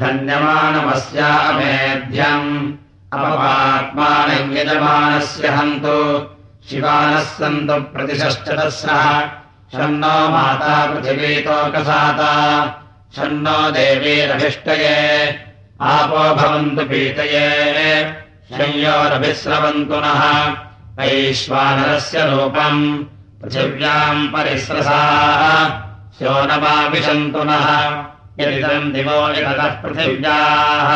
धन्यमानमस्यामेध्यम् अपपात्मानम् यजमानस्य हन्तु शिवानः सन्तु सह षण्णो माता पृथिवीतोकसाता षण्णो देवीरभिष्टये आपो भवन्तु पीतये संयोरभिस्रवन्तु नः। वैश्वानरस्य रूपम् पृथिव्याम् परिस्रसाः स्योनमाविशन्तु नः यदिदम् दिवो यतः पृथिव्याः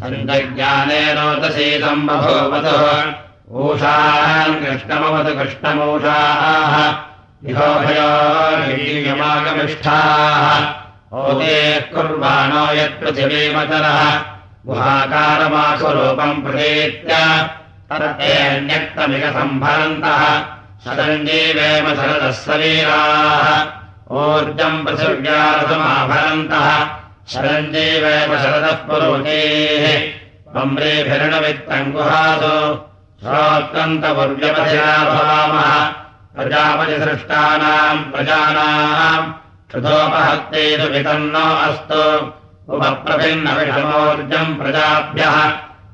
सञ्जज्ञानेनोदशीतम् बभूवतुः ऊषाम् कृष्णमवतु कृष्णमूषाः। कुर्वाणो यत्पृथिवीमचलः गुहाकारमासुरूपम् प्रतीत्य। शरञ्जीवेम शरदः सवीराः ऊर्जम् पृथिव्यारसमाभरन्तः शरञ्जीवेम शरदः पुरोचेः कम्रेभिरणवित्तम् गुहासु भवामः प्रजापतिसृष्टानाम् प्रजानाम्। क्षुतोपहत्तेषु वितन्नो अस्तु। उपप्रभिन्नविषमोर्जम् प्रजाभ्यः।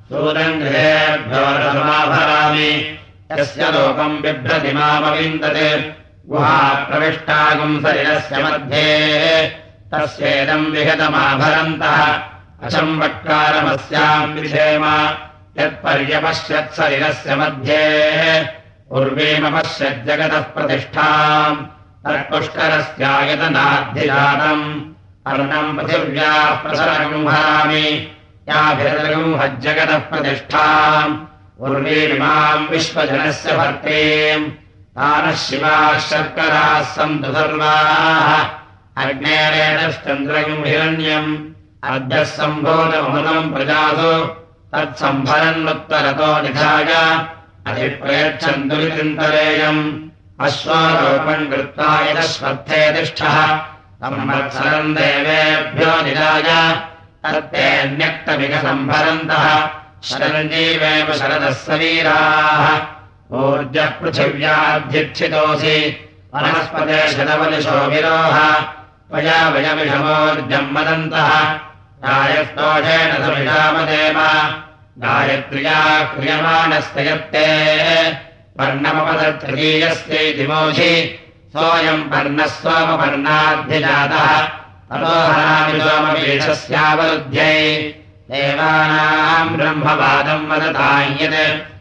सूरम् गृहेभ्यो रसमाभरामि यस्य लोकम् बिभ्रति मामविन्दते गुहा प्रविष्टागुम् शरीरस्य मध्ये। तस्येदम् विहतमाभरन्तः अचम्बट्कारमस्याम् विषेम यत्पर्यपश्यत्शरीरस्य मध्ये। उर्वीमपश्यज्जगतः प्रतिष्ठाम्। तत्पुष्करस्यायतनाद्धिजातम् अर्णम् पृथिव्याः प्रसरगम् हरामि याभिरगुम्हज्जगतः प्रतिष्ठाम्। उर्वीमाम् विश्वजनस्य भर्तीम् तानः शिवाः शर्कराः सन्तु सर्वाः अग्नेरेणश्चन्द्रगम् हिरण्यम् अद्यः सम्भूतमृतम् प्रजासु। तत्सम्भरन्नुत्तरतो निधाय। अधिप्रयच्छन्तु चिन्तरेयम् अश्वारोपम् कृत्वा यदश्वर्थे तिष्ठः। संवत्सरम् देवेभ्यो निधाय। तत्तेऽन्यक्तमिकसम्भरन्तः शरञ्जीवेव शरदः सवीराः ऊर्जः पृथिव्याध्यक्षितोऽसि शतवलिशो विरोह। त्वया वयमिषमोर्जम् वदन्तः। गायस्तोषेण समिषामदेव गायत्र्या क्रियमाणस्य यत्ते पर्णमपदतृतीयस्यै दिमोषि सोऽयम् पर्णः सोमपर्णाद्धिजातः। ततोहरामि सोमपीठस्यावरुध्यै। देवानाम् ब्रह्मवादम् वदतायत्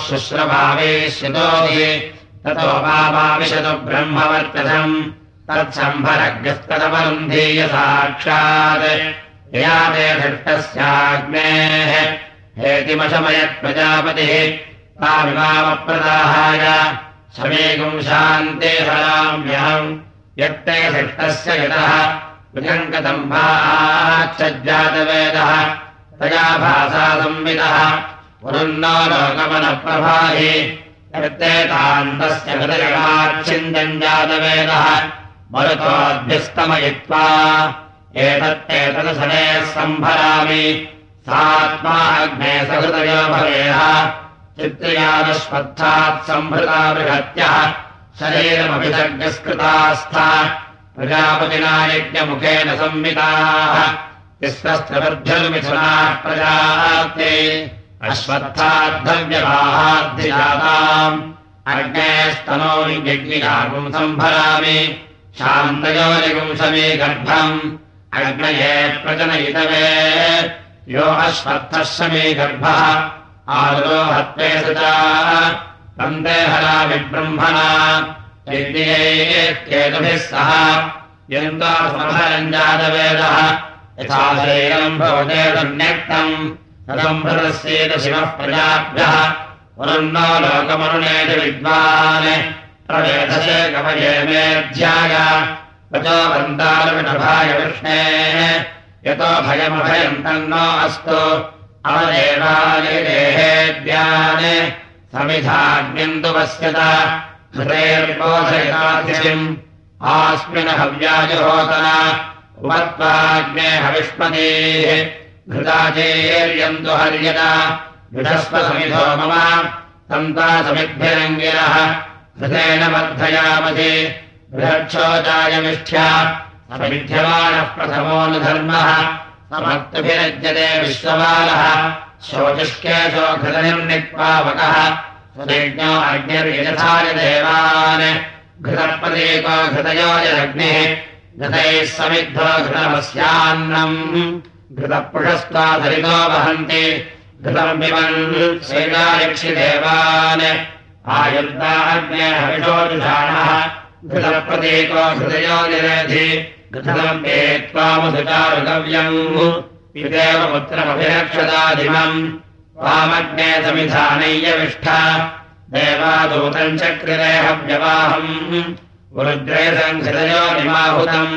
शुश्रभावेश्यतोऽधि ततो वामाविशतु ब्रह्मवर्तथम् तत्सम्भरग्रस्तदवरुन्धीय साक्षात् यया ते धृष्टस्याग्नेः। हेतिमशमयत् प्रजापतिः। तामिमामप्रदाहाय समेकम् शान्ते हराम्यहम्। यत्ते धृष्टस्य यतः। विजङ्कदम्भाच्छज्जातवेदः तया भासा संविदः पुरुन्नो लोकमनप्रभाहि यत्ते तान्तस्य हृदयमाच्छिन्दम् जातवेदः मरुतोऽभ्यस्तमयित्वा एतत्तेतदसने सम्भरामि। सात्मा अग्ने सहृदयो भवेह। चित्रियादश्वत्थात् सम्भृता बृहत्यः। शरीरमभिसर्गस्कृतास्था। प्रजापतिना यज्ञमुखेन संविताः। तिस्रस्त्रवर्ध्यमिथुनाः प्रजाते अश्वत्थाद्धव्यवाहाद्धिजाताम् अग्नेस्तनो यज्ञिकागुम् सम्भरामि। शान्तयोनिगुंसमी गर्भम्। अग्नये प्रजनयितवे। यो अश्वत्थः समी गर्भः। आरोहत्वे सदा। तन्ते हरामि ब्रह्मणा यज्ञेत्येतभिः सह। यन्तासमभरञ्जातवेदः यथा शरीरम् भवतेदन्यक्तम् शिवः प्रजाभ्यः। पुनर्नो लोकमरुणेत विद्वान्। प्रवेधसे कवये मेऽध्याय ततो वन्तालविनभाय विष्णेः। यतो भयमभयम् तन्नो अस्तु। अवदेवानिदेहेद्यान् समिधाग्निन्तु पश्यत हृतेर्बोधयतातिशिम् आस्मिन् उपत्वाग्ने हविष्मतीः घृताचेर्यन्तु हर्यत। विषस्वसमिधो मम। तन्ता समिद्भिरङ्गिरः। हृतेन वर्धयामसि। बृहक्षोचायमिष्ठ्या समिध्यमानः प्रथमोऽनुधर्मः समर्थभिरज्यते विश्वमालः शोचिष्केशो घृतनिर्निक्पावकः सुदेज्ञो अग्निर्यथाय देवान्। घृतप्रतीको घृतयोजरग्निः घृतैः समिद्धो घृतमस्यान्नम् घृतपुषस्त्वाधरितो वहन्ति घृतम् पिबन् सेनायक्षिदेवान् आयुर्दाग्ने हविषोजुषाणः घृतप्रतीको घृतयो निरेधि। घृतम् पेत्वामधुचारुगव्यम् पिदेव पुत्रमभिरक्षदाधिमम् वामग्ने समिधानय्यविष्ठ देवादूतम् चक्रिरेहव्यवाहम्। वृद्रेशम् हृदयो निमाहुतम्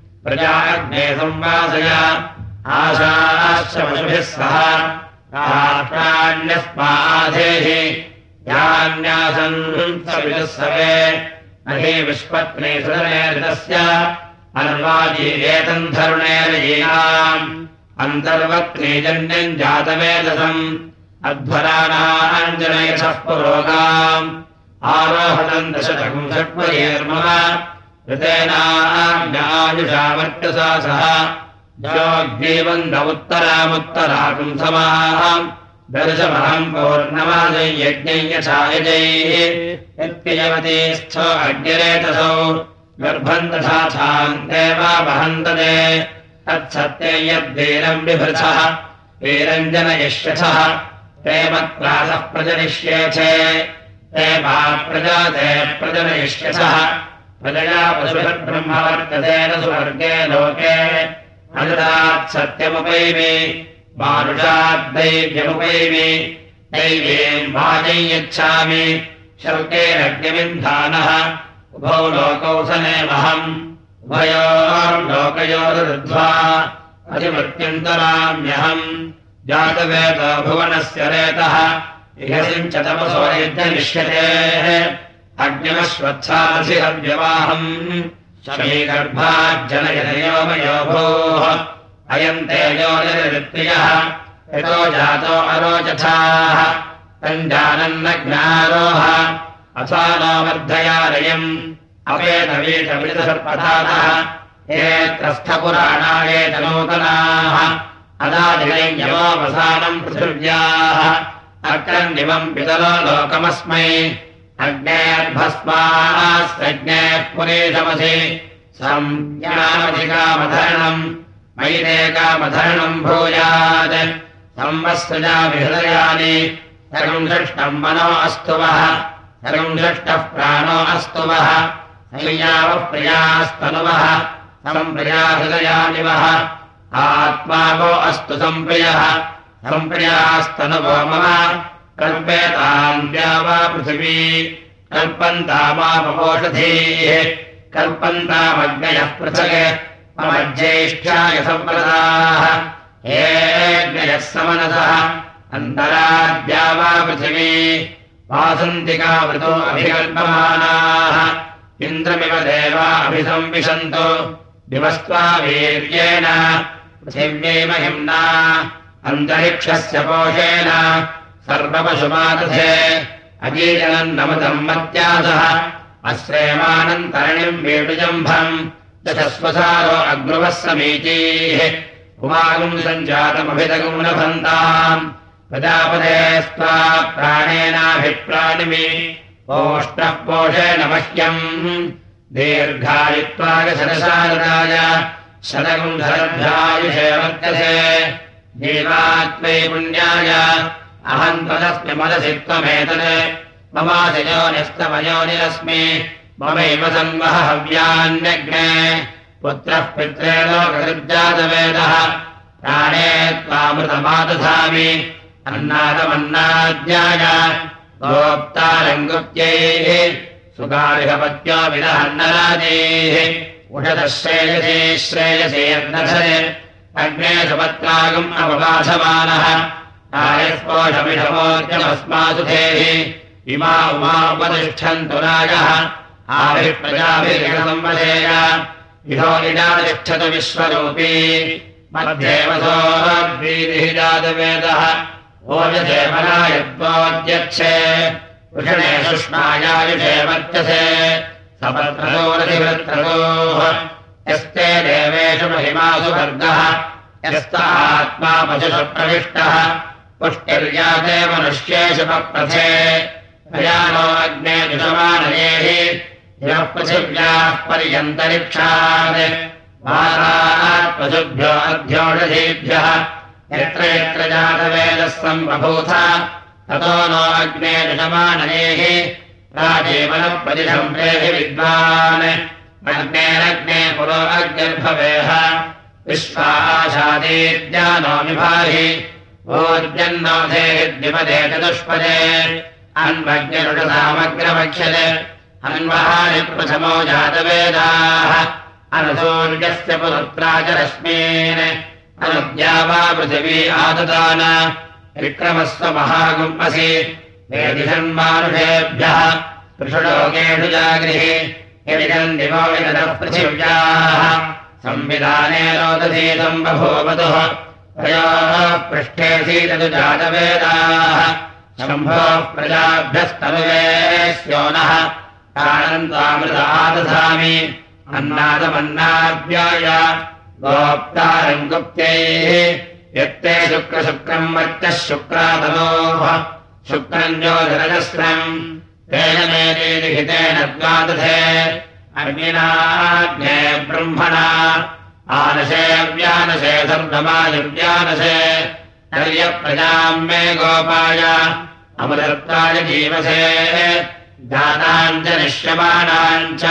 प्रजाग्ने संवासया। आशाश्रमशुभिः सह। राष्ट्राण्यस्माधेः यान्यासन् सविदुःसवे न हि विश्वत्ने सुरनेरितस्य अन्वाजीरेतम् धरुणेरयीनाम् अन्तर्वक्नेजन्यम् जातवेदसम्। अध्वराणाञ्जनयशः पुरोगाम्। आरोहणम् दशतकम् षट्वयेर्मम। ऋतेनाज्ञायुषावर्चसा सह जोग्नीवन्द उत्तरामुत्तराकुम् समाहम्। दर्शमहम् पौर्णमादय यज्ञै यथायजैः स्थो अग्निरेतसौ। गर्भम् तथा छान्ते वा वहन्तते। तत्सत्ये यद्वीरम् बिभृथः वीरञ्जनयिष्यथः ते मत्प्रातः प्रजनिष्येथे। ते मा प्रजाते प्रजनयिष्यथः प्रजया पशुभिर्ब्रह्म वर्तते न सुवर्गे लोके। अनुदात् सत्यमुपैमि मानुषाद्दैव्यमुपैमि दैवीम् वाजै यच्छामि शर्केरग्निविन्धानः उभौ लोकौ सनेमहम् उभयोर्लोकयोरुद्ध्वा अधिमत्यन्तराम्यहम् जातवेद भुवनस्य रेतः इहसिम् च तपसो यज्ञनिष्यतेः भोः अयम् तेजोनिर्वृत्तियः यतो जातो अरोचथाः तम् जानन्नज्ञारोह असानो वर्धयालयम् अपेतवीतमितसर्पथातः ये त्रस्थपुराणायेत नूतनाः अदादिनयमोऽवसानम् पृथिव्याः। अक्रन्निमम् पितरो लोकमस्मै पुरेशमसि संज्ञामधिकामधरणम् मैरेकामधरणम् भूयात्। संवत्सजाभिहृदयानि सर्वम् दृष्टम् मनो अस्तु वः सर्वम् दृष्टः प्राणो अस्तु वः संयावः प्रियास्तनुवः। सम्प्रियाहृदयानि वः आत्मा वो अस्तु सम्प्रियः सम्प्रियास्तनुभो मम कल्पेताम् वा पृथिवी? कल्पन्तामापपोषधीः। कल्पन्तामग्नयः पृथक्। मम ज्येष्ठाय सम्प्रदाः। हेऽग्नयः समनसः। अन्तराद्या वा पृथिवी? वासन्तिकावृतो अभिकल्पमानाः। इन्द्रमिव देवा अभिसंविशन्तु। दिवस्त्वा वीर्येण। पृथिव्यै महिम्ना। अन्तरिक्षस्य पोषेण सर्वपशुमादधे अजीजनम् नमतम् मत्यासः। अश्रेमानन्तरणिम् वेणुजम्भम् दशस्वसारो अग्रुवः समीचीः। कुमागुम् सञ्जातमभितगुम् लभन्ताम् प्रजापदे स्त्वा प्राणेनाभिप्राणिमि। ओष्णः पोषेण मह्यम् दीर्घायुत्वागशरसारदाय शतगुम् धरभ्यायुषे वर्तसे जीवात्मै पुण्याय अहम् त्वदस्मि मनसि त्वमेतत्। ममासिजोनिस्तमयोनिरस्मि ममैव संवह हव्यान्यग्ने। पुत्रः पित्रे लोकसृजातवेदः प्राणे त्वामृतमादधामि। अन्नादमन्नाद्याय गोप्तारङ्गुत्यैः सुगारिहपत्यो विदहन्नराजैः उषदश्रेयसे श्रेयसे अग्ने सुपत्रागम् अवबाधमानः आयस्पोषमिषमोद्यमस्मासु धेः इमा उमा उपतिष्ठन्तु राजः। आविप्रजाभिर्गसंवदेय इहो इडातिष्ठतु विश्वरूपी। मध्येवसोऽद्वीतिः जातवेदः। ओजदेवनायत्वोद्यच्छे। वृषणे सुष्मायायुषे वर्चसे सपत्रतोरधिवृत्रतोः यस्ते देवेषु महिमासु वर्गः यस्त आत्मा पशुषु प्रविष्टः पुष्टिर्याते मनुष्येषु प्रयाणो अग्ने यः पृथिव्याः पर्यन्तरिक्षात्। पशुभ्यो अध्योषधीभ्यः यत्र यत्र जातवेदः सम्बभूथ ततो नो अग्ने जुषमानयेः राजीवनप्रतिशम् प्रेहि विद्वान्। अग्नेरग्ने पुरो अग्निर्भवेह। विश्वाशादीज्ञानो विभाहि ओर्जन्नोधेद्विपदे चतुष्पदे अन्वग्निरुषसामग्रवक्ष्यते अन्वहानि प्रथमो जातवेदाः। अनसूर्यस्य पुरुत्रा च रश्मीन् अनुद्या वा पृथिवी आददान विक्रमस्व महागुम्पसि। वेदिषन्मानुषेभ्यः पृषुलोकेषु जागृहि। यदिदम् दिवो विदतः पृथिव्याः। संविधाने रोदधीतम् बभूवतुः तयोः पृष्ठेऽसीततु जातवेदाः शम्भोः प्रजाभ्यस्तनुवे स्योनः प्राणन्तामृतादधामि अन्नादमन्नाभ्याय गोप्तारम् गुप्त्यैः। यत्ते शुक्रशुक्रम् वर्चः शुक्रादनोः शुक्रम् ज्योतिरजस्रम्। तेन मेदेलिहितेन द्वादधे। अग्निनाग्ने ब्रह्मणा आनशे व्यानशे सर्वमायुव्यानशे नर्यप्रजाम् मे गोपाय अमृतत्वाय जीवसे। दानाम् च निश्यमानाम् च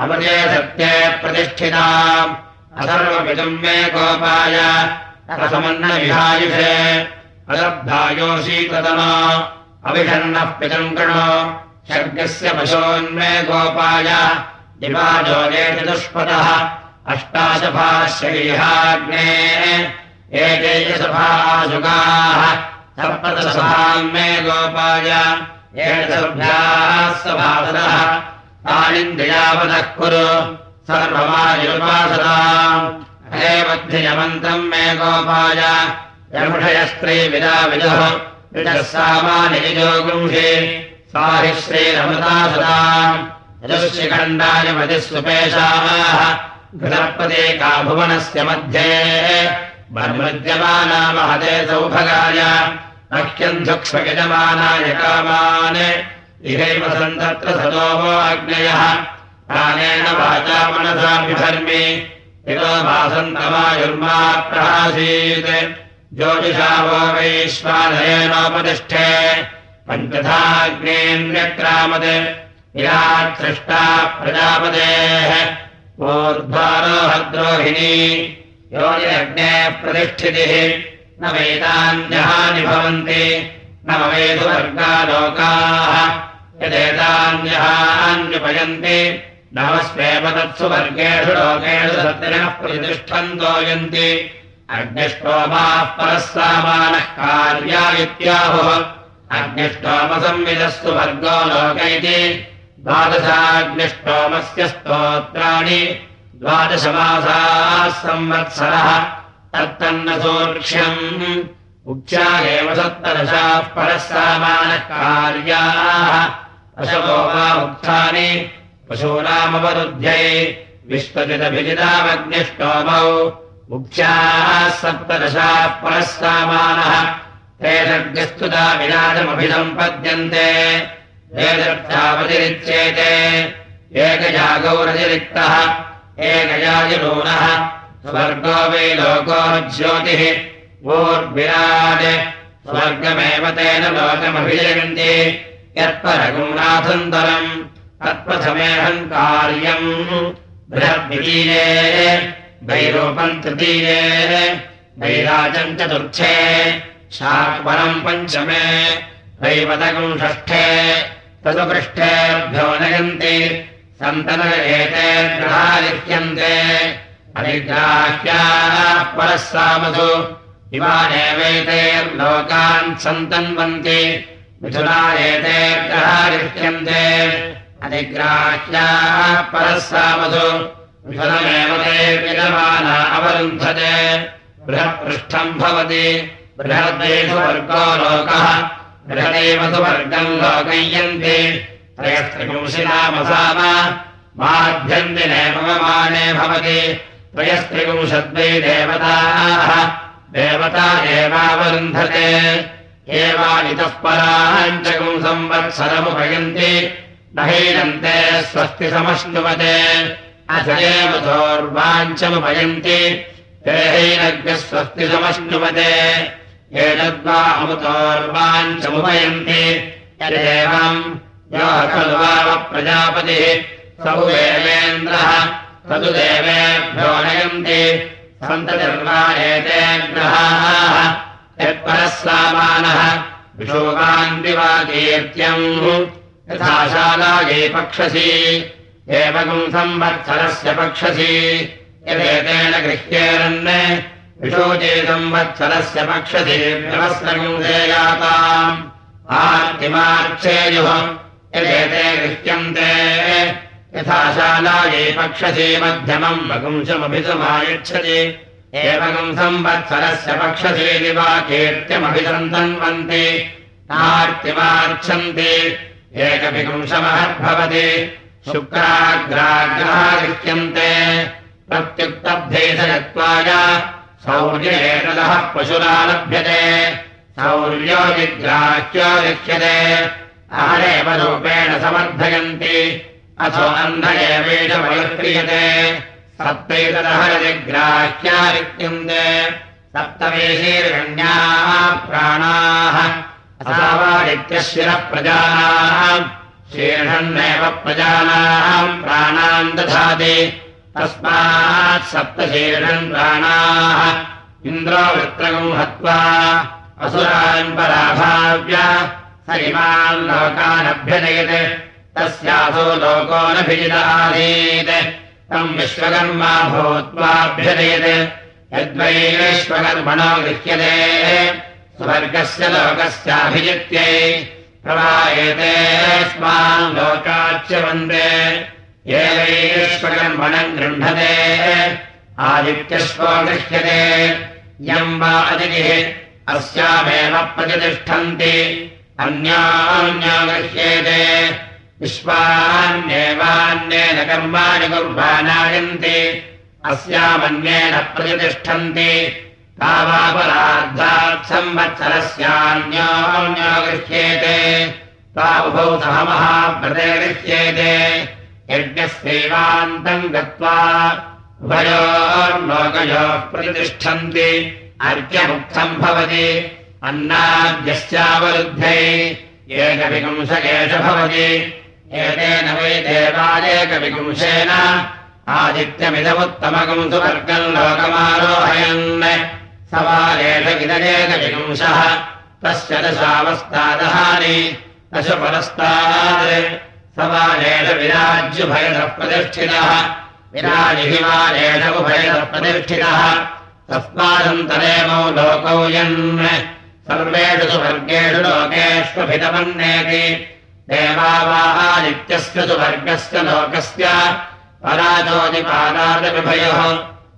अमृते सत्ये प्रतिष्ठिताम्। अथर्वपितुम् मे गोपाय रसमन्नविहायुषे। अदब्धायोऽशीकृतमा अविषण्णः पितम् कृणो। शर्गस्य पशोन्मे गोपाय दिवाजोगे चतुष्पदः अष्टाशभाश्रैहाग्ने एके सभासुगाः सप्तसभाम् मे गोपाय एषभ्याः सभासदः तानिन्द्रियावदः कुरु सर्वमायुर्वासदाम् हे बद्धियमन्तम् मे गोपाय यमुषयस्त्रीविदा विदुः विदः सामानिजो गृंहे सा हि श्रीरमृता सदाम् यजुश्रिखण्डाय मतिस्वपेशाः घृतप्रदेका भुवनस्य मध्ये। सौभगाय। मह्यम् धुक्ष्मयजमानाय कामान्। इहैव सन्तत्र सदोमो अग्नयः। प्राणेन वाचा मनसा बिधर्मि इतो भासन्तमायुर्मा प्रहासीत् ज्योतिषावो वैश्वानयेनोपतिष्ठे पञ्चथाग्नेन्द्र्यक्रामत् विरात्सृष्टा प्रजापतेः ऊर्ध्वारोहद्रोहिणी योनिरग्नेः प्रतिष्ठितिः न वेदान्यहानि भवन्ति न मवेदुवर्गालोकाः यदेतान्यहान्युपयन्ति नमस्वेव तत्सु वर्गेषु लोकेषु सत्रिणः प्रतिष्ठन्तो यन्ति अग्निष्टोमाः परः सामानः कार्या इत्याहुः अग्निष्टोमसंविदस्तु वर्गो लोक इति द्वादशाग्निष्टोमस्य स्तोत्राणि द्वादशमासाः संवत्सरः। तत्तन्न सूक्ष्यम् उच्चा एव सप्तदशाः परः सामानः कार्याः अशवो वा उक्तानि। पशूनामवरुध्यै विश्वजितभिजितामग्निष्टोमौ। मुख्याः सप्तदशाः परः सामानः। ते सर्गस्तुता विराजमभिसम्पद्यन्ते वेदर्थावतिरिच्येते। एकजागौरतिरिक्तः स्वर्गो वै लोको ज्योतिः वोर्विराट् स्वर्गमेव तेन लोकमभिजयन्ति। यत्परगुणाथन्तरम् तत्प्रथमेऽहम् कार्यम्। बृहद्वितीये वैरूपम् तृतीये वैराजम् चतुर्थे शाक्वरम् सन्तन एते ग्रहालिख्यन्ते अधिग्राह्याः परः सामसु। इमानेवैतेर्लोकान् सन्तन्वन्ति मिथुना एते ग्रहालिख्यन्ते अधिग्राह्याः परः सामसु। मिथुनमेव ते विदमाना अवरुन्धते बृहत्पृष्ठम् भवति। बृहद्वेषु वर्गो लोकः बृहदेव सुवर्गम् लोकय्यन्ते त्रयस्त्रिपुंशिनामसाम माभ्यन्तिने पवमाने भवति। त्रयस्त्रिपुंशद्वै देवताः। देवता एवावरुन्धते। एवानितः पराञ्चकुम् संवत्सरमुपयन्ति। न हैनन्ते स्वस्ति समश्नुवते अथ एव सोर्वाञ्चमुपयन्ति ते हैनज्ञः स्वस्ति समश्नुवते एतद्वा अमुतोर्वाञ्चमुपयन्ति यदेवम् यो खलु वाव प्रजापतिः सौ देवेन्द्रः तदु देवेभ्यो नयन्ति। सन्ततिर्वा एते ग्रहाः यत्परः सामानः विशोकान्तिवाकीर्त्यम् यथा शालायै पक्षसी एवकम् संवत्सरस्य पक्षसी। यदेतेन गृह्येरन् विशोचे संवत्सरस्य पक्षसी आर्तिमार्चेयुः यदेते गृह्यन्ते यथा शालायै पक्षसे मध्यमम् वगुंशमभिसमायच्छति एवम् संवत्सरस्य पक्षसेति वा कीर्त्यमभिसन्तन्वन्ति नार्तिमार्च्छन्ति एकभिपुंशमहद्भवति शुक्राग्राग्रहा गृह्यन्ते प्रत्युक्तभ्येषयत्वाय सौर्येतदः पशुरा लभ्यते। सौर्यो विग्राह्यो लिख्यते अहरेव रूपेण समर्थयन्ति। अथो अन्ध एवेष वयक्रियते सप्तैतदहरजिग्राह्यारिक्यन्ते सप्तवेशीर्गण्याः प्राणाः। अथावादित्यशिरः प्रजानाम् शीर्षन्नेव प्रजानाम् प्राणान् दधाति तस्मात् सप्तशीर्षन् प्राणाः इन्द्रो वृत्रगम् हत्वा असुरान् पराभाव्य स इमान् लोकानभ्यजयत्। तस्यासो लोको नभिजितासीत् तम् विश्वकर्मा भूत्वाभ्यजयत्। यद्वैश्वकर्मणो गृह्यते। स्वर्गस्य लोकस्याभिजित्यै प्रवायते। स्मान् लोकाच्य वन्दे ये वैश्वकर्मणम् गृह्णते आदित्यश्वो गृह्यते यम् वा अतिथिः अस्यामेव प्रतिष्ठन्ति अन्यान्या गृह्येते विश्वान्येवान्येन कर्माणि कुर्वाणायन्ति अस्यामन्येन प्रतिष्ठन्ति तावापरार्धात् संवत्सरस्यान्योन्यो गृह्येते तावुभौ सह महाव्रते गृह्येते यज्ञस्यैवान्तम् गत्वा उभयोर्लोकयोः प्रतिष्ठन्ति। अर्घ्यमुक्तम् भवति। अन्नाद्यस्यावरुद्धै एकविपुंशकेश भवति एतेन वै देवादेकविपुंशेन आदित्यमिदमुत्तमकम् सुवर्गम् लोकमारोहयन्। सवालेष इदरेकविपुंशः तस्य दशावस्तादहानि दशपरस्तात् सवालेष विराज्युभयदः प्रतिष्ठितः विराजिहिमालेष उभयदः प्रतिष्ठितः तस्मादन्तरेमौ लोकौ यन् सर्वेषु सुवर्गेषु लोकेष्वभितमन्नेति देवावाहादित्यस्य सुवर्गस्य लोकस्य। पराजोदिपादादविभयोः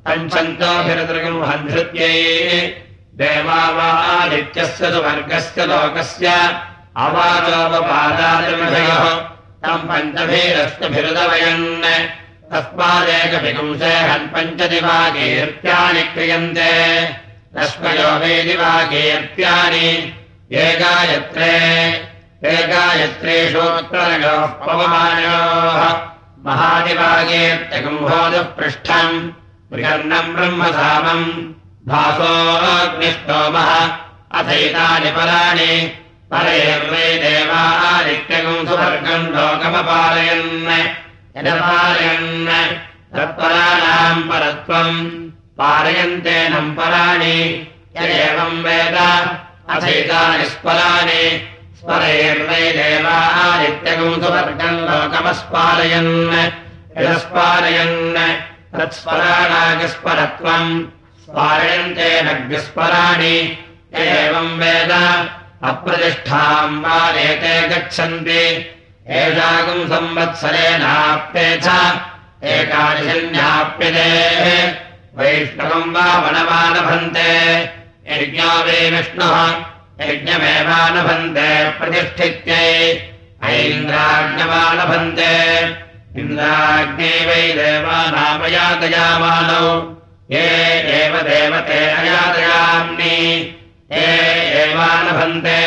पञ्चन्तोभिरतृगम् हन्धृत्यै देवावादित्यस्य सुवर्गस्य लोकस्य। अवाचोपपादादिविभयोः तम् पञ्चभिरस्तभिरुदवयन् तस्मादेकभिपुंसे हन्पञ्चदिवाकीर्त्यानि क्रियन्ते। लक्ष्मयो वै दिवाकीर्त्यानि एकायत्रे एकायत्रेषोत्तरयोः पवमानयोः। महादिवाकीर्त्यगुम्भोदपृष्ठम् बृहन्नम् ब्रह्मधामम्। भासोऽग्निष्टोमः अथैतानि पराणि परैर्वै देवादित्यगुम् सुवर्गम् लोकमपालयन् यदपालयन् तत्पराणाम् परत्वम् पालयन्तेनम् पराणि यदेवम् वेद अथैतानि स्पराणि स्परैर्वै देवादित्यगुंसुवर्गम् लोकमस्पालयन् यस्पालयन् तत्स्पराणागस्परत्वम् स्पालयन्ते नग्स्पराणि एवम् वेद अप्रतिष्ठाम् वा एते गच्छन्ति। एषागुम् संवत्सरेणाप्ते च एकादशन्याप्यते। वैष्णवम् वा वनमानभन्ते। यज्ञो वै विष्णुः यज्ञमेवानभन्ते प्रतिष्ठित्यै। ऐन्द्राज्ञमानभन्ते इन्द्राज्ञे वै देवानामयातयामानौ ये एव देवते अयातयाम्नि ये एवानभन्ते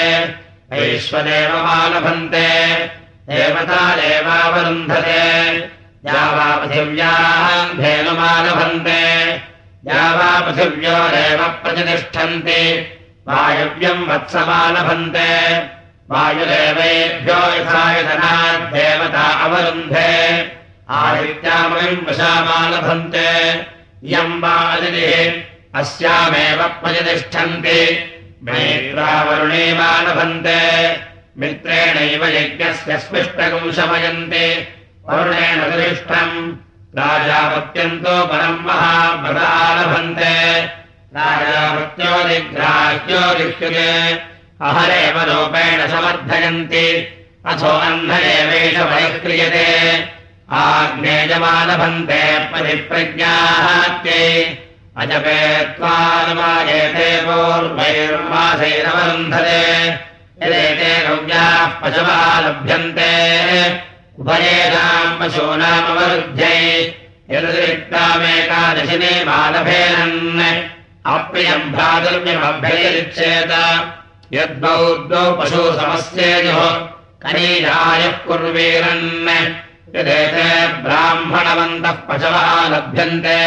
वैश्वदेवमानभन्ते देवतादेवावरुन्धते यावापृथिव्याम् धेनुमालभन्ते यावापृथिव्योरेव प्रतिष्ठन्ति वायव्यम् वत्समालभन्ते वायुदेवेभ्यो यथायतनाद्देवता अवरुन्धे आदित्यामयम् वशामालभन्ते इयम् वा अदितिः अस्यामेव प्रतिष्ठन्ति। मेत्रावरुणेमालभन्ते मित्रेणैव यज्ञस्य स्पृष्टकम् शमयन्ति। वरुणेन दृष्टम्। राजापत्यन्तो परम् महाभृतालभन्ते राजापत्योदिग्राह्यो लिख्यते अहरेव रूपेण समर्थयन्ति। अथो अन्ध एवेष परिक्रियते आग्नेयमालभन्ते परिप्रज्ञाहात्यै अजपे त्वानुमायेते पूर्वैर्मासैरवरुन्धते यदेते गव्याः पशवः लभ्यन्ते उभयेषाम् पशूनामवरुद्ध्यै यदतिरिक्तामेकादशिने मालभेनन्। अप्रियम् भ्रातुर्यमभ्ययच्छेत यद्वौ द्वौ पशु समस्येयुः कनीरायः कुर्वीरन्। यदेते ब्राह्मणवन्तः पशवः लभ्यन्ते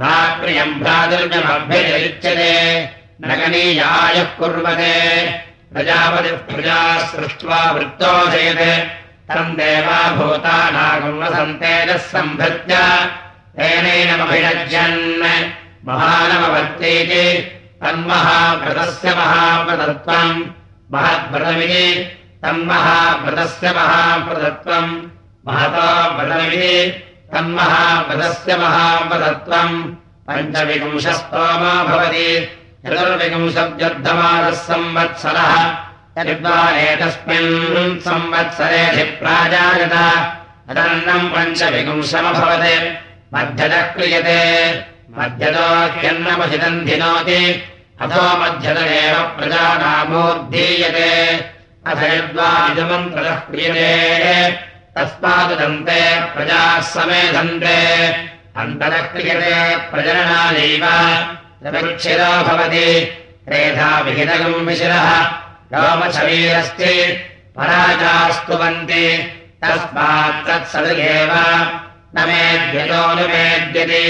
नाप्रियम् भ्रातुर्यमभ्ययच्छते न कनीयायः कुर्वते। प्रजापतिः प्रजा सृष्ट्वा वृत्तोषयते तम् देवा भूतानागम् वसन्तेजः सम्भृत्य तेनैनमभिरज्यन् महानमवर्तीति। तन्महाव्रतस्य महाव्रतत्वम्। महद्व्रतमिति। तन्महाव्रतस्य महाव्रतत्वम्। महतो व्रतमिति तन्महाव्रतस्य महाव्रतत्वम् पञ्चविंशस्तोमो भवति चतुर्विंशद्यर्धमानः संवत्सरः एतस्मिन् संवत्सरेऽधिप्राजायत तदन्नम् पञ्चविपुंशमभवत् मध्यतः क्रियते। मध्यतोऽन्नमशितम् धिनोति अथो मध्यत एव प्रजानामोद्धीयते। अथ यद्वामन्त्रतः क्रियते तस्मादन्ते प्रजाः समेधन्ते। अन्ततः क्रियते प्रजननादैव। रविच्छिरो भवति। विहितगम् विशिरः रोमशरीरस्ति पराजास्तुवन्ति तस्मात् तत्सदृगेव न मेद्यतोऽनुमेद्यति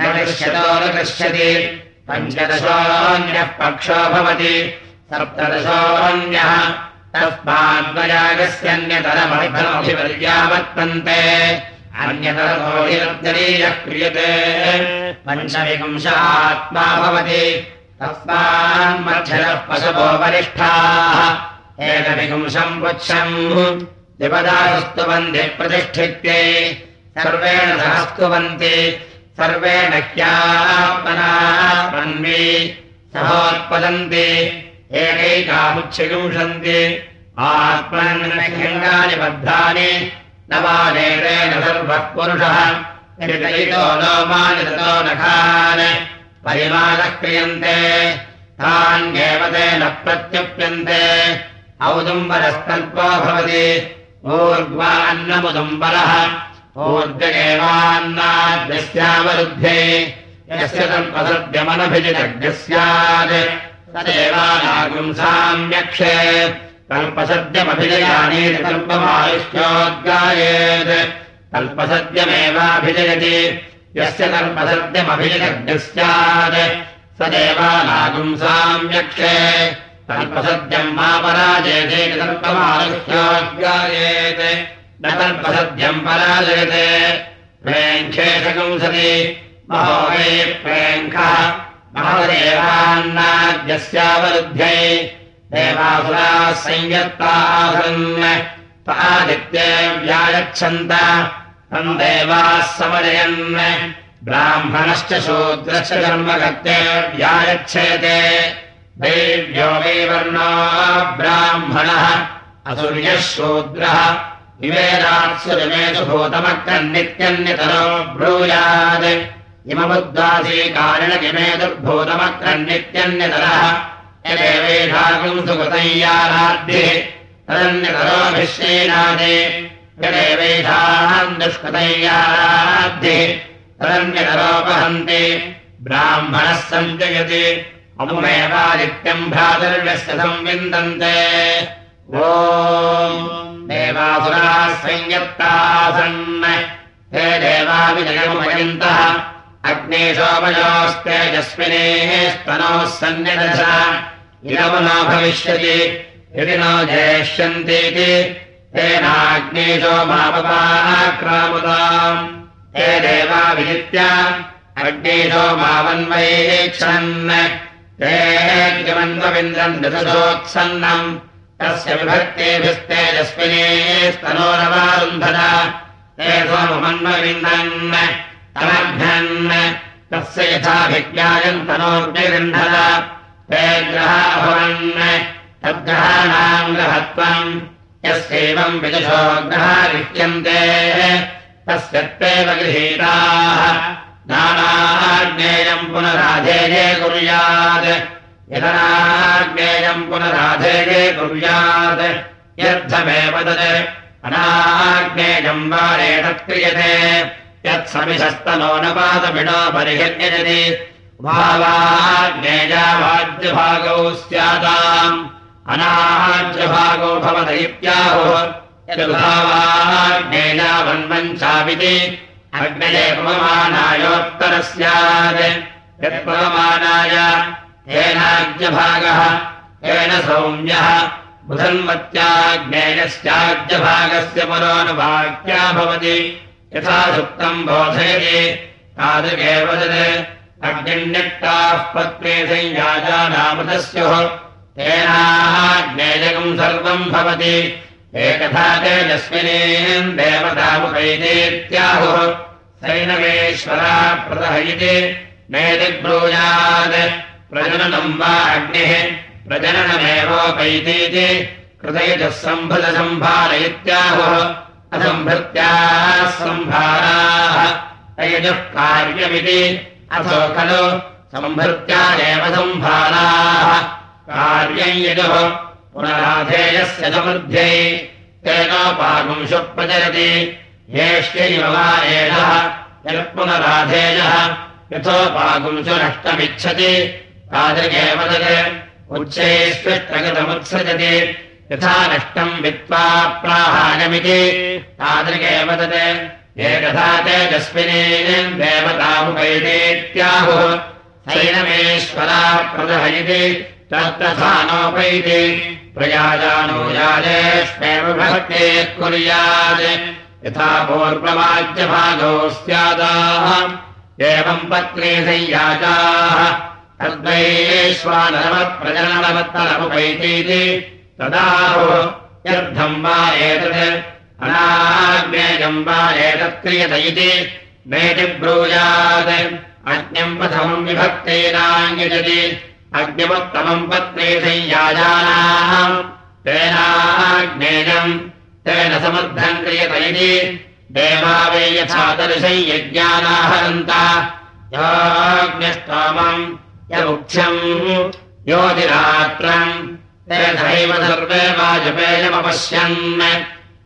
न दृश्यतोऽनुदृश्यति पञ्चदशोऽन्यः पक्षो भवति। सप्तदशोऽन्यः तस्माद्वयागस्यन्यतरमभिपर्यावर्तन्ते अन्यतरतोऽभिरब्दरीयः क्रियते पञ्चविंशात्मा भवति तस्मान्मध्यः पशवो वरिष्ठाः। एकविपुंशम् पुच्छम्। द्विपदास्तुवन्ति प्रतिष्ठित्यै। सर्वेण सह स्तुवन्ति सर्वेण ह्यात्मनान्वी सहोत्पदन्ति एकैकामुच्छिगुंसन्ति। आत्मनङ्गानि बद्धानि न वानेतेन सर्वः पुरुषः ततो नखान् परिमाणः क्रियन्ते तान्येव तेन प्रत्युप्यन्ते। औदुम्बरस्तल्पो भवति। ऊर्ध्वान्नमुदुम्बरः। ऊर्ध्वगेवान्नाद्यस्यावरुध्ये यस्य तल्पसद्यमनभिजितज्ञः स्यात् तदेवानागुंसाम्यक्षे कल्पसद्यमभिजयानि कल्पमायुष्योद्गायेत्। कल्पसद्यमेवाभिजयति। यस्य कल्पसद्यमभिजज्ञः स्यात् स देवानागुंसाम्यक्षे कल्पसद्यम् मा पराजयते कल्पमायुष्योद्गायेत्। न कल्पसद्यम् पराजयते। प्रेङ्खेशकंसति महो वै प्रेङ्खः महदेवान्नाद्यस्यावरुध्यै देवासुराः संयत्तासन् आदित्ये व्यायच्छन्त तम् देवाः समजयन् ब्राह्मणश्च शूद्रश्च कर्मकर्ते व्यायच्छेते देव्यो वै वर्णो ब्राह्मणः असुर्यः शूद्रः। विवेदात्सुरमेषु भूतमक्रन्नित्यन्यतरो ब्रूयात् इममुद्वासीकारिणकिमे दुर्भूतमक्रन्नित्यन्यतरः। यदेवेषाकम् सुकृतय्याराद्भिः तदन्यतरोभिश्रीनादे यदेवेषाम् दुष्कृतय्याराद्भिः तदन्यतरोपहन्ति। ब्राह्मणः सञ्जयति अमुमेवादित्यम् भ्रातर्यस्य संविन्दन्ते। ओ देवासुराः संयत्तासन्। हे देवाविजयमुपयन्तः अग्ने सोमयोस्तेजस्विनेः स्तनोः भविष्यति यदि न जेष्यन्तीति तेनाग्ने सोमापपाक्रामुताम् हे देवा विजित्य अग्ने सोमावन्वयेक्षन् ते जमन्वविन्द्रम् दशोत्सन्नम् तस्य विभक्तेभिस्तेजस्विने स्तनोरवारुन्धन ते सोममन्वविन्दन् तमभ्यन् तस्य यथाभिज्ञायन्तनोर्निगृह्णद ते ग्रहाभवन् तद्ग्रहाणाम् ग्रहत्वम्। यस्यैवम् विदुषो ग्रहा गृह्यन्ते तस्य त्वेव गृहीताः। नानाज्ञेयम् पुनराधेये कुर्यात्। यदनाज्ञेयम् पुनराधेये कुर्यात्। यद्धमेव तत्। अनाज्ञेयम् वारेणत्क्रियते यत्समिषस्तनो पादमिणो परिहर्यजति भावाज्ञेयावाज्यभागौ स्याताम्। अनाज्यभागो भवत इत्याहुः यद्भावाज्ञेयावन्वञ्चापिति अग्नये पवमानायोत्तरः स्यात् यत्पवमानाय येनाज्यभागः येन सौम्यः। बुधन्वत्याज्ञेयस्याज्यभागस्य पुरोनुवाक्या भवति यथा सुप्तम् बोधयति। तादृगेव तत् अग्निण्यक्ताः पत्ने संयाजानामृतस्युः तेनाज्ञेयकम् सर्वम् भवति। एकथा तेजस्विनीम् देवतामुपैतेत्याहुः। सैनवेश्वरा प्रदहयति। नेदिब्रूयात् प्रजननम् वा अग्निः प्रजननमेवोपैतीति। कृतयजः सम्भृतसम्भारयित्याहुः असम्भृत्याः सम्भाराः अयजः कार्यमिति। अथो खलु। सम्भृत्या एव सम्भाराः कार्यम् यजुः। पुनराधेयस्य समृद्ध्यै। तेनोपागुंशु प्रचरति येष्यैव वा एषः। यत्पुनराधेयः यथोपागुंशु नष्टमिच्छति तत्। उच्चैस्पृष्टगतमुत्सृजति यथा नष्टम् वित्त्वा प्राहागमिति तादृगेव तत्। एकथा तेजस्विनीम् देवतामुपैतेत्याहुः। सैनमेश्वरा प्रदहयति। तत्तथा नोपैति प्रयाजानूयाजेष्वेव भक्ते कुर्यात्। यथा पूर्ववाज्यभागौ स्यादाः। एवम् पत्नी संयाजाः। तद्वैश्वानरवत्प्रजननवत्तरमुपैतीति तदाहुः यद्धम् वा एतत् अनाग्नेयम् वा एतत्क्रियत इति नेति ब्रूयात्। अज्ञम् प्रथमम् विभक्तेनाङ्गजति। अग्निमुत्तमम् पत्नी संयाजानाम्। तेनाग्नेयम् तेन समर्थम् क्रियत इति देवा वै यथा दर्शै यज्ञानाहरन्ता। योऽग्निस्तोमम् यमुख्यम् योतिरात्रम् तेनैव सर्वे वाजपेयमपश्यन्।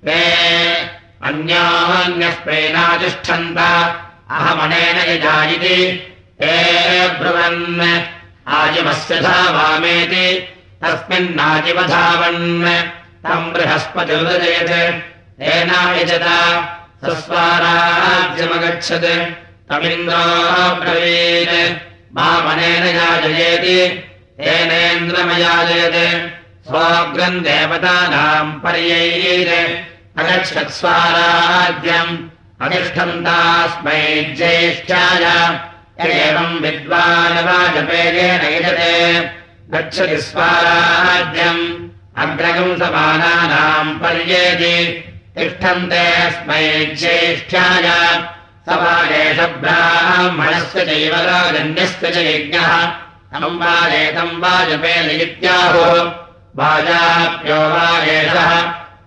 ते अन्योन्यस्प्रेणातिष्ठन्त अहमनेन यजायिति। ते ब्रुवन्। आजिमस्य धावामेति। तस्मिन्नाजिवधावन् तम् बृहस्पतिर्जयत् तेनायजत सस्वाराज्यमगच्छत्। तमिन्द्रो ब्रवीत्। मामनेन याजयेति तेनेन्द्रमयाजयत्। स्वग्रम् देवतानाम् पर्यैर अगच्छत्स्वाराज्यम् अधिष्ठन्तास्मै ज्येष्ठाय। एवम् विद्वान् वाजपेयेन यजते गच्छति स्वाराज्यम् अग्रगंसमानानाम् पर्येति। तिष्ठन्ते अस्मै ज्येष्ठ्याय समादेश ब्राह्मणस्य चैव राजन्यस्य च यज्ञः संवादेतम् वाजपेन इत्याहो वाजाप्यो वा एषः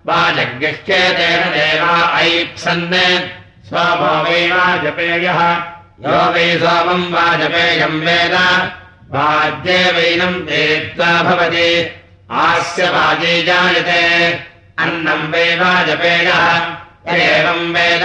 वाजग्यश्चेतेन देवा ऐप्सन् सोमो वै वाजपेयः। यो वै सोमम् वाजपेयम् वेद। वाद्ये वैनम् देत्वा भवति। आस्य वाजे जायते। अन्नम् वै वाजपेयः। एवम् वेद।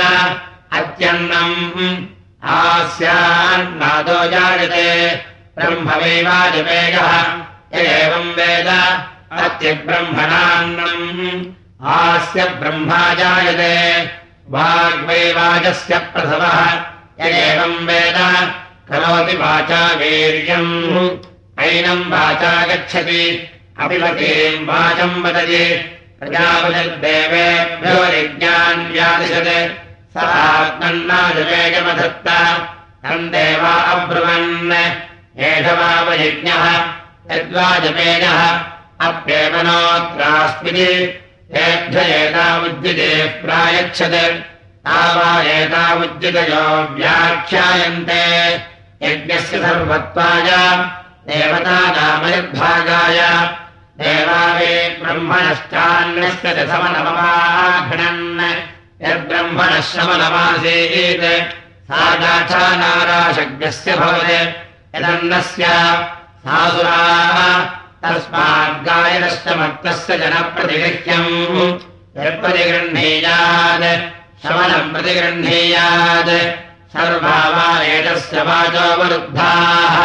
अत्यन्नम् आस्यान्नादो जायते ब्रह्म वै वाजपेयः एवम् वेद अत्यब्रह्मणान्नम्। आस्य ब्रह्मा जायते वाग्वैवाजस्य प्रथमः। एवम् वेद करोति वाचा वीर्यम् ऐनम् वाचा गच्छति अपिवतीम् वाचम् वदति। प्रजापतिर्देवेभ्यो यज्ञान् व्यादिशत्। स आत्मन्नाजवेगमधत्त तम् देवा अब्रुवन् एष वावयज्ञः यद्वाजपेयः अप्येवनोत्रास्मिति तेभ्य एतावुद्युते प्रायच्छत्। तावा एतावुद्युतयो व्याख्यायन्ते। यज्ञस्य सर्वत्वाय देवतानामनिर्भागाय देवावे ब्रह्मणश्चान्यस्य च समनममाघ्नन् यद्ब्रह्मणः शमनमासीत् सा गाथा नाराशज्ञस्य भवति यदन्नस्य सासुराः तस्माद्गायनश्च मत्तस्य जनप्रतिगृह्यम्। यत्प्रतिगृह्णीयात् शमनम् प्रतिगृह्णीयात्। सर्वा वा एतस्य वाचोऽवरुद्धाः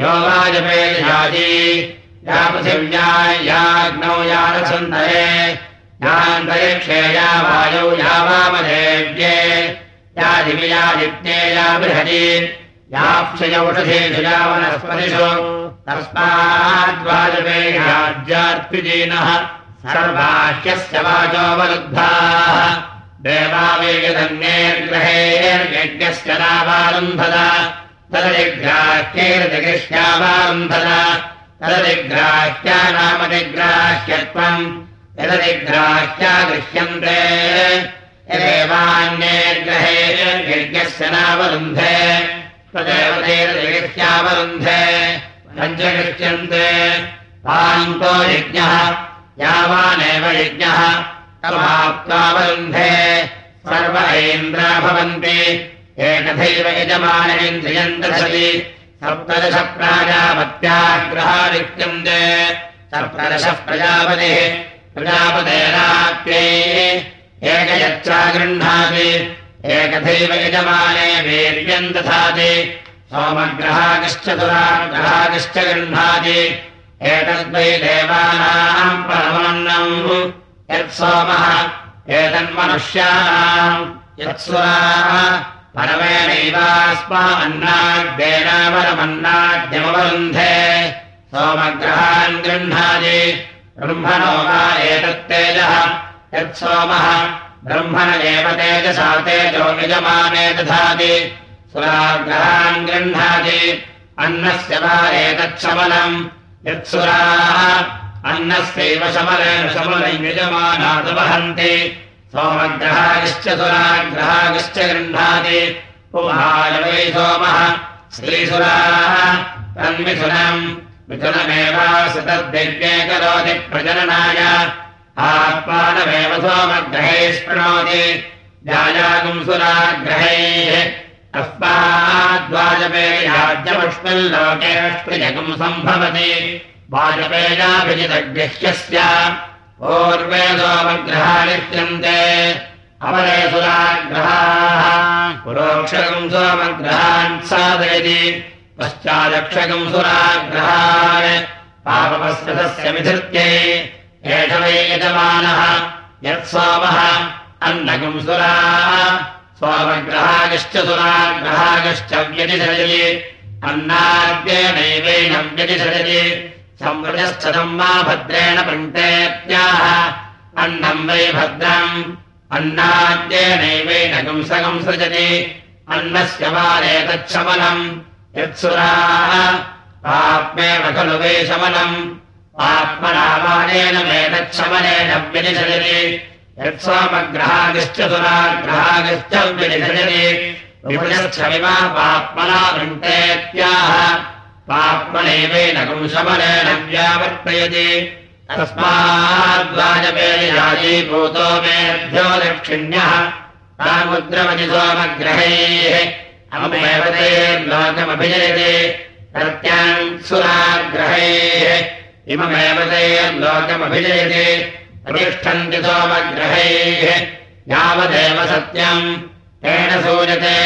यो वाजपेयाजी या पृथिव्या याग्नौ या यान्तरिक्षे या वायौ या वामदेव्ये या दिवि या दित्ये या बृहति याक्षयौषधेषु या वनस्पतिषु तस्माद्वाजपेयाज्यार्पिजीनः सर्वाह्यस्य वाचोऽवरुद्धाः देवावेयधन्येर्ग्रहेर्यज्ञस्य नावारुन्धत तदधिग्राह्यैर्जगृह्यावारुन्धत तदधिग्राह्या नामदिग्राह्यत्वम् यदधिग्राह्या गृह्यन्ते यदेवान्यैर्ग्रहेर्यज्ञस्य नावरुन्धे तदेवतैर्जगृह्यावरुन्धे पञ्चगृह्यन्ते पान्तो यज्ञः यावानेव यज्ञः समाप्त्वावरुन्धे सर्व ऐन्द्रा भवन्ति एकथैव यजमानयन्त्रियन्तसति सप्तदश प्राजापत्याग्रहादिक्यन्ते सप्तदशः प्रजापतिः प्रजापतेराप्यै एकयच्चा गृह्णाति एकथैव यजमाने वीर्यम् दधाति। सोमग्रहागश्च दुराग्रहागश्च गृह्णाति एतद्वै देवानाम् परमन्नम् यत्सोमः एतन्मनुष्याणाम्। यत्सुराः परमेणैवास्मान्नाद्येनावरमन्नाद्यमवरुन्धे सोमग्रहान् गृह्णाति। ब्रह्मणो वा एतत्तेजः। यत्सोमः ब्रह्मण एव तेजसा तेजो यजमाने दधाति। सुराग्रहान् गृह्णाति। अन्नस्य वा एतच्छमलम् यत्सुराः अन्नस्यैव शमलेन शमलम् यजमानात् वहन्ति। सोमग्रहागिश्च सुराग्रहागिश्च गृह्णाति। पुमाय सोमः। श्रीसुराः तन्मिथुनम्। मिथुनमेवासि तद्दिव्ये करोति प्रजननाय आत्मानमेव सोमग्रहैः स्पृणोति। जायागुम् सुराग्रहैः। तस्माद्वाजपेयाज्यमुष्मिल्लोकेष्टजगम् सम्भवति। वाजपेयाभिजितग्रह्यस्य पूर्वे सोमग्रहालिप्यन्ते अपरे सुराग्रहाः। पुरोक्षकम् सोमग्रहान् साधयति। पश्चादक्षकम् सुराग्रहान्। पापमस्य तस्य विधृत्यै एष वै यजमानः यत्सोमः अन्नकम् सुराः। सोमग्रहागश्च सुराग्रहागश्च व्यतिसरति अन्नाद्येनैवैनम् व्यतिसरति संवृजश्चदम् मा भद्रेण पङ्क्तेत्याह। अन्नम् वै भद्रम्। अन्नाद्येनैवैनकम् सगम् सृजति। अन्नस्य वारेतच्छमलम् यत्सुराः आत्मेव खलु वे शमनम् आत्मनामानेन मेतच्छमनेन व्यनिषजति यत्स्वामग्रहादिश्च सुराग्रहादिश्च व्यनिषजति कुंशमनेन व्यावर्तयति। तस्माद्वाजपेयीभूतो मेभ्यो दक्षिण्यः रामुद्रमणि सोमग्रहैः। तैर्लोकमभिजयते प्रत्यान् सुराग्रहैः इममेव तैर्लोकमभिजयते प्रतिष्ठन्ति सोमग्रहैः। यावदेव सत्यम्। तेन सूयते।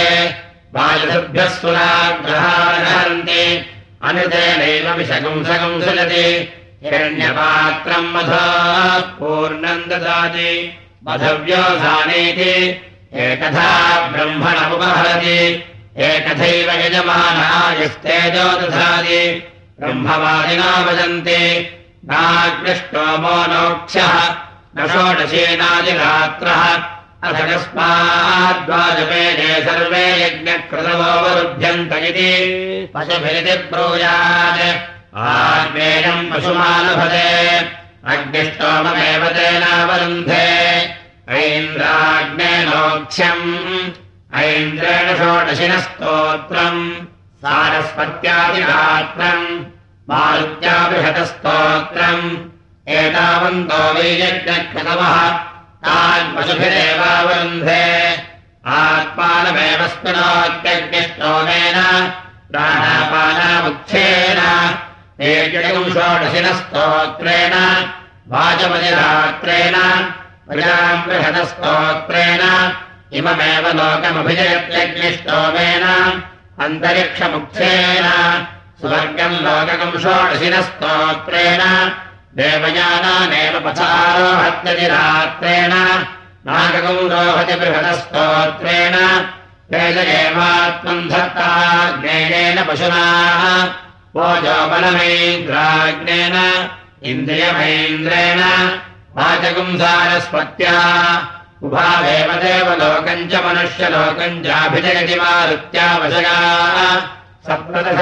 वायुभ्यः सुराग्रहारहन्ति अनुतेनैव विषगुंसगुंसलति हिरण्यपात्रम् मधा पूर्णम् ददाति। मधव्योधानेति एकथा ब्रह्मणमुपहरति। एकथैव यजमानायस्तेजो दधाति ब्रह्मवादिना वदन्ति नाग्निष्टोमो नोक्ष्यः न षोडशीनादिरात्रः अथ कस्माद्वाजपेये सर्वे यज्ञकृतवोपरुध्यन्त इति। पशुभिरिति ब्रूयात्। आत्मेयम् पशुमालभते। अग्निष्टोममेव तेनावरुन्धे। ऐन्द्राग्नेनोक्ष्यम्। ऐन्द्रेण षोडशिनस्तोत्रम् सारस्वत्यादिरात्रम् मारुत्याबृहतस्तोत्रम्। एतावन्तो वैयज्ञकृतवः तान् पशुभिरेवावरुन्धे आत्मानमेव प्राणापानामुच्छेन षोडशिनस्तोत्रेण वाचमनिरात्रेण प्रजाम् बृहदस्तोत्रेण इममेव लोकमभिजयत्यग्निष्टोमेन अन्तरिक्षमुक्षेन सुवर्गम् लोककम् षोडशिनस्तोत्रेण। देवयानानेव पथारोहत्यतिरात्रेण। रोहति बृहदस्तोत्रेण। तेजयेवात्मम् धत्ता ज्ञेयेन पशुनाः। ओजोबलमैन्द्राग्नेन। इन्द्रियमैन्द्रेण। वाचकुंसारस्पत्या उभावेव देवलोकम् च मनुष्यलोकम् चाभिजयति मारुत्यावशगा सप्तदश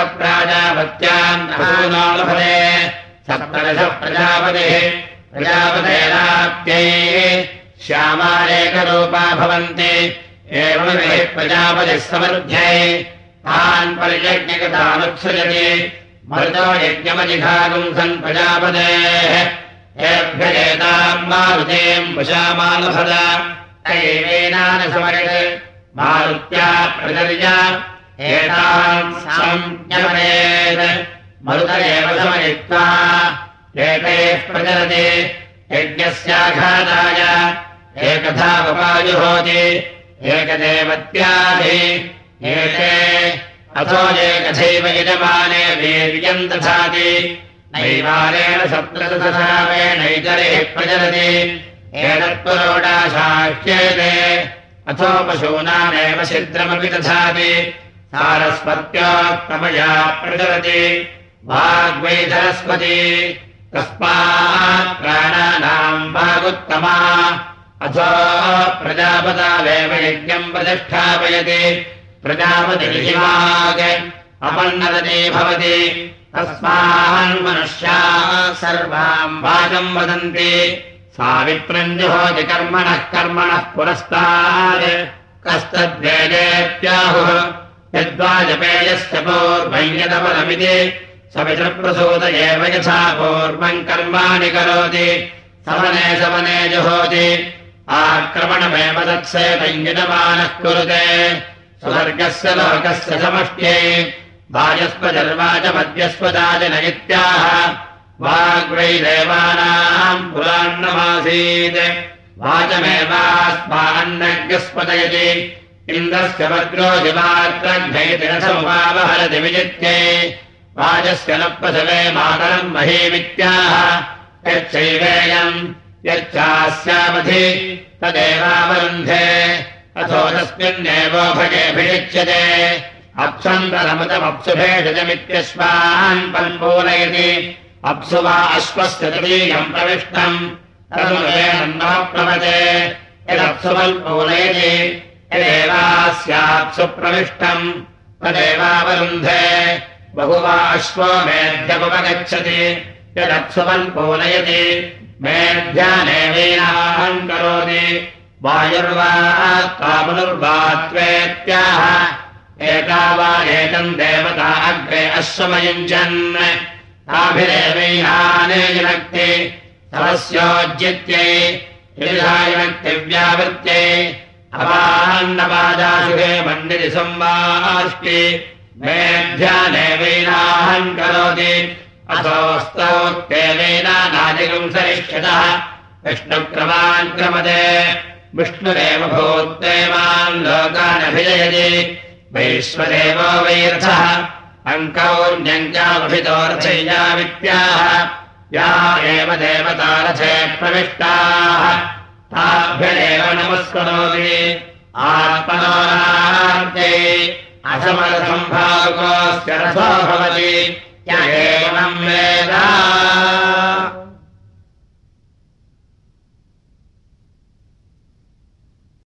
असूनालभते सप्तदश प्रजापतिः प्रजापतेराप्त्यै श्यामारेकरूपा भवन्ति। एवमेव प्रजापतिः समृद्ध्यै तान् परियज्ञकतानुत्सृजति। मरुतो यज्ञमजिघागुम् सन् प्रजापतेः एभ्यजेताम् मारुतेम् वशामालभद। तैवेनानसमरित् मारुत्या प्रचर्य। एतान् संज्ञमनेत् मरुत एव समयित्वा एकैः प्रचरति यज्ञस्याघाताय। एकथा वपाजुहोति एकदेवत्यादि। एते अथो एकथैव यजमाने वीर्यम् दधाति नैवारेण सप्तदशसावेणैतरेः प्रचलति। एतत्पुरोडाशाख्येते अथो पशूनामेव छिद्रमपि दधाति। सारस्वत्योत्तमया प्रचलति। वाग्वैधरस्पति तस्मात् प्राणानाम् वागुत्तमा अथो प्रजापतावेव यज्ञम् प्रतिष्ठापयति। प्रजापतिर्हिवाग् अपन्नदती भवति तस्मान्मनुष्याः सर्वाम् वाचम् वदन्ति। सावित्रम् जुहोति कर्मणः कर्मणः पुरस्तात्। कस्तद्वेदेत्याहुः यद्वाजपेयस्य पूर्वय्यतपदमिति सवितृप्रसूत एव यथा पूर्वम् कर्माणि करोति। सवने सवने जुहोति। आक्रमणमेव तत्सेतञ्जमानः कुरुते। स्वर्गस्य लोकस्य समष्ट्ये वाजस्पजर्वाचमद्यस्पदाच न इत्याह वाग्वै देवानाम् पुरान्नमासीत्। वाचमेवास्मान्नज्ञस्पदयति। इन्द्रस्य वज्रो जिवात्रघ्नैतिरसमुपावहरति विजित्ये। वाजस्य न प्रसवे मातरम् महीमित्याह। यच्चैवेयम् यच्चास्यावधि तदेवावरुन्धे। अथो तस्मिन्नेवो भगेऽभिषिच्यते अप्सन्तरमतमप्सुभेषजमित्यश्वान् पन्पूलयति अप्सु वा अश्वस्य तृतीयम् प्रविष्टम्। तदनुप्लवते यदप्सुवल्पूलयति यदेवास्याप्सु प्रविष्टम् तदेवावरुन्धे। बहुवा अश्वमेध्यमुपगच्छति यदप्सुवन् पूनयति मेध्यानेवीनाहम् करोति। वायुर्वा कामनुर्वा त्वेत्याह एका वा एतम् देवता अग्रे अश्वमयुञ्जन्। ताभिरेवैनाने विनक्ति तवस्योज्यत्यै विनक्तिव्यावृत्यै अवान्नपादाशुभे मन्दिरि संवाष्टि मेध्यानेवैनाहम् करोति। असोस्तौत्येवेनादिकम् सरिष्यतः विष्णुक्रमान् क्रमदे विष्णुरेव भूत्तेवान् लोकानभिजयति वैश्वदेवो वैरथः। अङ्कौन्यङ्कामभितोऽर्थया विद्याः या एव देवतारथे प्रविष्टाः। ताभ्यदेव नमस्करोति आत्मनोरार्थे। असमरसम्भावकोऽस्य रसो भवति। एवम् वेदा